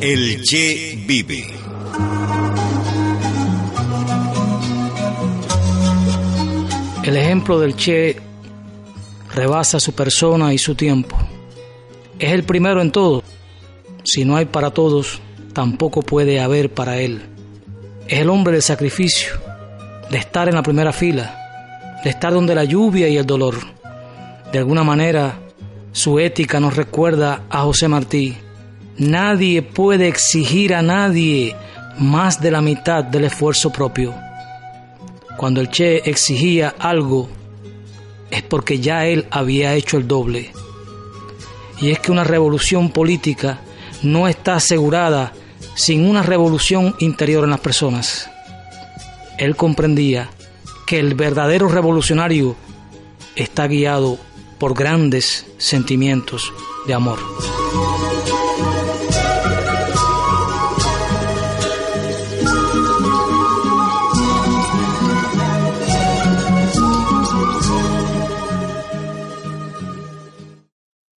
El Che vive. El ejemplo del Che rebasa su persona y su tiempo. Es el primero en todo. Si no hay para todos, tampoco puede haber para él. Es el hombre del sacrificio, de estar en la primera fila, de estar donde la lluvia y el dolor. De alguna manera, su ética nos recuerda a José Martí. Nadie puede exigir a nadie más de la mitad del esfuerzo propio. Cuando el Che exigía algo, es porque ya él había hecho el doble. Y es que una revolución política no está asegurada sin una revolución interior en las personas. Él comprendía que el verdadero revolucionario está guiado por grandes sentimientos de amor.